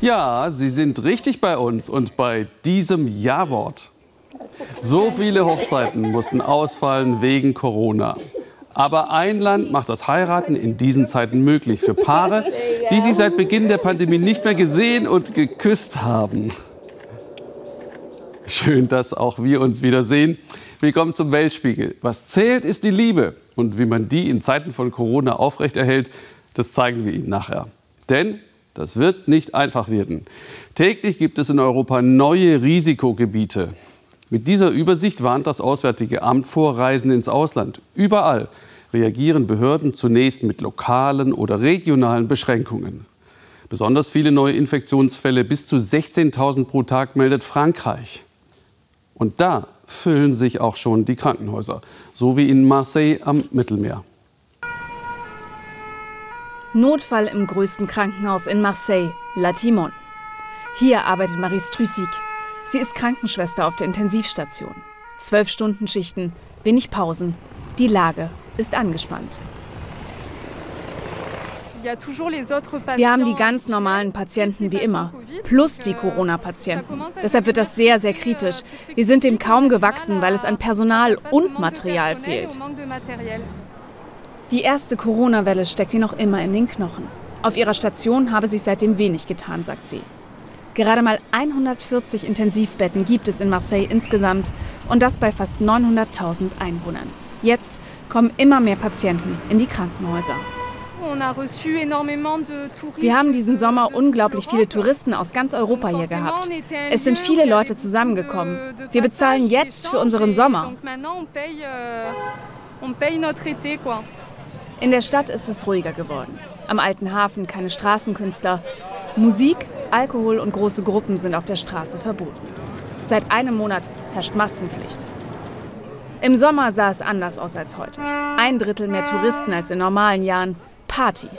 Ja, Sie sind richtig bei uns und bei diesem Ja-Wort. So viele Hochzeiten mussten ausfallen wegen Corona. Aber ein Land macht das Heiraten in diesen Zeiten möglich für Paare, die sich seit Beginn der Pandemie nicht mehr gesehen und geküsst haben. Schön, dass auch wir uns wiedersehen. Willkommen zum Weltspiegel. Was zählt, ist die Liebe. Und wie man die in Zeiten von Corona aufrechterhält, das zeigen wir Ihnen nachher. Denn das wird nicht einfach werden. Täglich gibt es in Europa neue Risikogebiete. Mit dieser Übersicht warnt das Auswärtige Amt vor Reisen ins Ausland. Überall reagieren Behörden zunächst mit lokalen oder regionalen Beschränkungen. Besonders viele neue Infektionsfälle, bis zu 16.000 pro Tag, meldet Frankreich. Und da füllen sich auch schon die Krankenhäuser, so wie in Marseille am Mittelmeer. Notfall im größten Krankenhaus in Marseille, La Timon. Hier arbeitet Marie Strüssig. Sie ist Krankenschwester auf der Intensivstation. Zwölf Stunden Schichten, wenig Pausen. Die Lage ist angespannt. Wir haben die ganz normalen Patienten wie immer, plus die Corona-Patienten. Deshalb wird das sehr, sehr kritisch. Wir sind dem kaum gewachsen, weil es an Personal und Material fehlt. Die erste Corona-Welle steckt ihr noch immer in den Knochen. Auf ihrer Station habe sich seitdem wenig getan, sagt sie. Gerade mal 140 Intensivbetten gibt es in Marseille insgesamt und das bei fast 900.000 Einwohnern. Jetzt kommen immer mehr Patienten in die Krankenhäuser. Wir haben diesen Sommer unglaublich viele Touristen aus ganz Europa hier gehabt. Es sind viele Leute zusammengekommen. Wir bezahlen jetzt für unseren Sommer. In der Stadt ist es ruhiger geworden. Am alten Hafen keine Straßenkünstler. Musik, Alkohol und große Gruppen sind auf der Straße verboten. Seit einem Monat herrscht Maskenpflicht. Im Sommer sah es anders aus als heute. Ein Drittel mehr Touristen als in normalen Jahren. Party.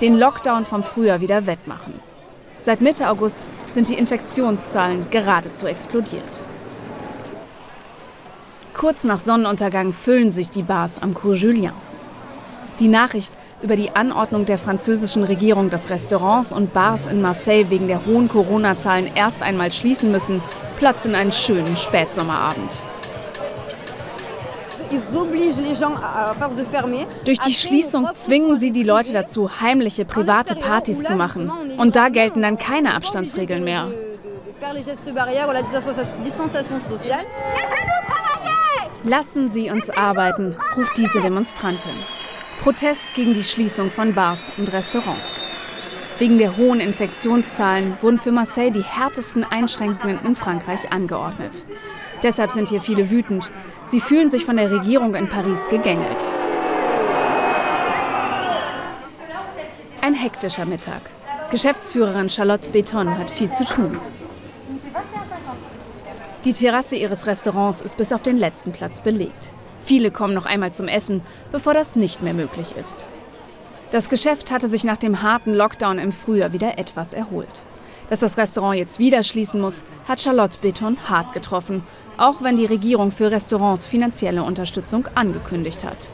Den Lockdown vom Frühjahr wieder wettmachen. Seit Mitte August sind die Infektionszahlen geradezu explodiert. Kurz nach Sonnenuntergang füllen sich die Bars am Cours Julien. Die Nachricht über die Anordnung der französischen Regierung, dass Restaurants und Bars in Marseille wegen der hohen Corona-Zahlen erst einmal schließen müssen, platzt in einen schönen Spätsommerabend. Durch die Schließung zwingen sie die Leute dazu, heimliche private Partys zu machen. Und da gelten dann keine Abstandsregeln mehr. Lassen Sie uns arbeiten, ruft diese Demonstrantin. Protest gegen die Schließung von Bars und Restaurants. Wegen der hohen Infektionszahlen wurden für Marseille die härtesten Einschränkungen in Frankreich angeordnet. Deshalb sind hier viele wütend. Sie fühlen sich von der Regierung in Paris gegängelt. Ein hektischer Mittag. Geschäftsführerin Charlotte Beton hat viel zu tun. Die Terrasse ihres Restaurants ist bis auf den letzten Platz belegt. Viele kommen noch einmal zum Essen, bevor das nicht mehr möglich ist. Das Geschäft hatte sich nach dem harten Lockdown im Frühjahr wieder etwas erholt. Dass das Restaurant jetzt wieder schließen muss, hat Charlotte Beton hart getroffen, auch wenn die Regierung für Restaurants finanzielle Unterstützung angekündigt hat.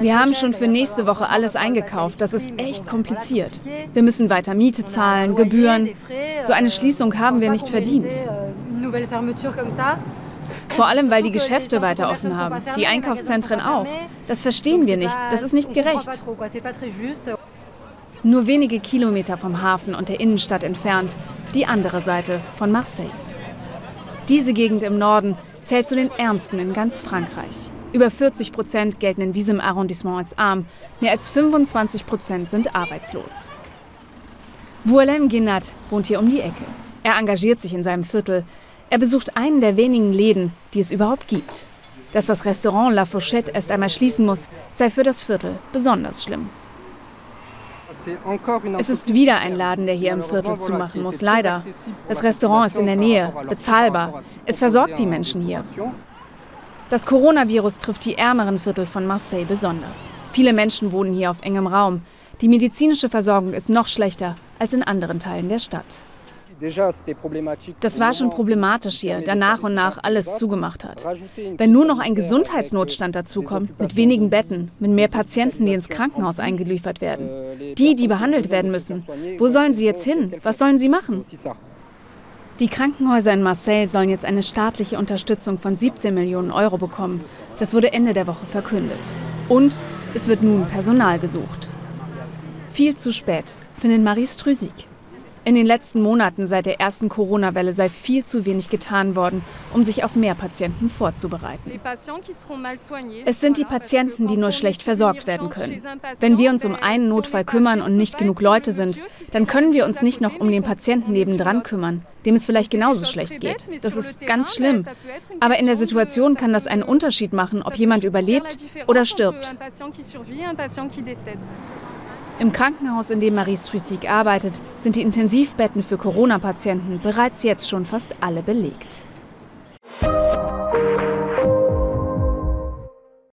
Wir haben schon für nächste Woche alles eingekauft. Das ist echt kompliziert. Wir müssen weiter Miete zahlen, Gebühren. So eine Schließung haben wir nicht verdient. Vor allem, weil die Geschäfte weiter offen haben, die Einkaufszentren auch. Das verstehen wir nicht. Das ist nicht gerecht. Nur wenige Kilometer vom Hafen und der Innenstadt entfernt, die andere Seite von Marseille. Diese Gegend im Norden zählt zu den ärmsten in ganz Frankreich. Über 40 Prozent gelten in diesem Arrondissement als arm, mehr als 25 Prozent sind arbeitslos. Boulem Guinat wohnt hier um die Ecke. Er engagiert sich in seinem Viertel, er besucht einen der wenigen Läden, die es überhaupt gibt. Dass das Restaurant La Fourchette erst einmal schließen muss, sei für das Viertel besonders schlimm. Es ist wieder ein Laden, der hier im Viertel zumachen muss, leider. Das Restaurant ist in der Nähe, bezahlbar. Es versorgt die Menschen hier. Das Coronavirus trifft die ärmeren Viertel von Marseille besonders. Viele Menschen wohnen hier auf engem Raum. Die medizinische Versorgung ist noch schlechter als in anderen Teilen der Stadt. Das war schon problematisch hier, da nach und nach alles zugemacht hat. Wenn nur noch ein Gesundheitsnotstand dazukommt, mit wenigen Betten, mit mehr Patienten, die ins Krankenhaus eingeliefert werden, die, die behandelt werden müssen, wo sollen sie jetzt hin? Was sollen sie machen? Die Krankenhäuser in Marseille sollen jetzt eine staatliche Unterstützung von 17 Millionen Euro bekommen. Das wurde Ende der Woche verkündet. Und es wird nun Personal gesucht. Viel zu spät, findet Marie Strüsig. In den letzten Monaten seit der ersten Corona-Welle sei viel zu wenig getan worden, um sich auf mehr Patienten vorzubereiten. Es sind die Patienten, die nur schlecht versorgt werden können. Wenn wir uns um einen Notfall kümmern und nicht genug Leute sind, dann können wir uns nicht noch um den Patienten nebendran kümmern, dem es vielleicht genauso schlecht geht. Das ist ganz schlimm. Aber in der Situation kann das einen Unterschied machen, ob jemand überlebt oder stirbt. Im Krankenhaus, in dem Marie Strüssig arbeitet, sind die Intensivbetten für Corona-Patienten bereits jetzt schon fast alle belegt.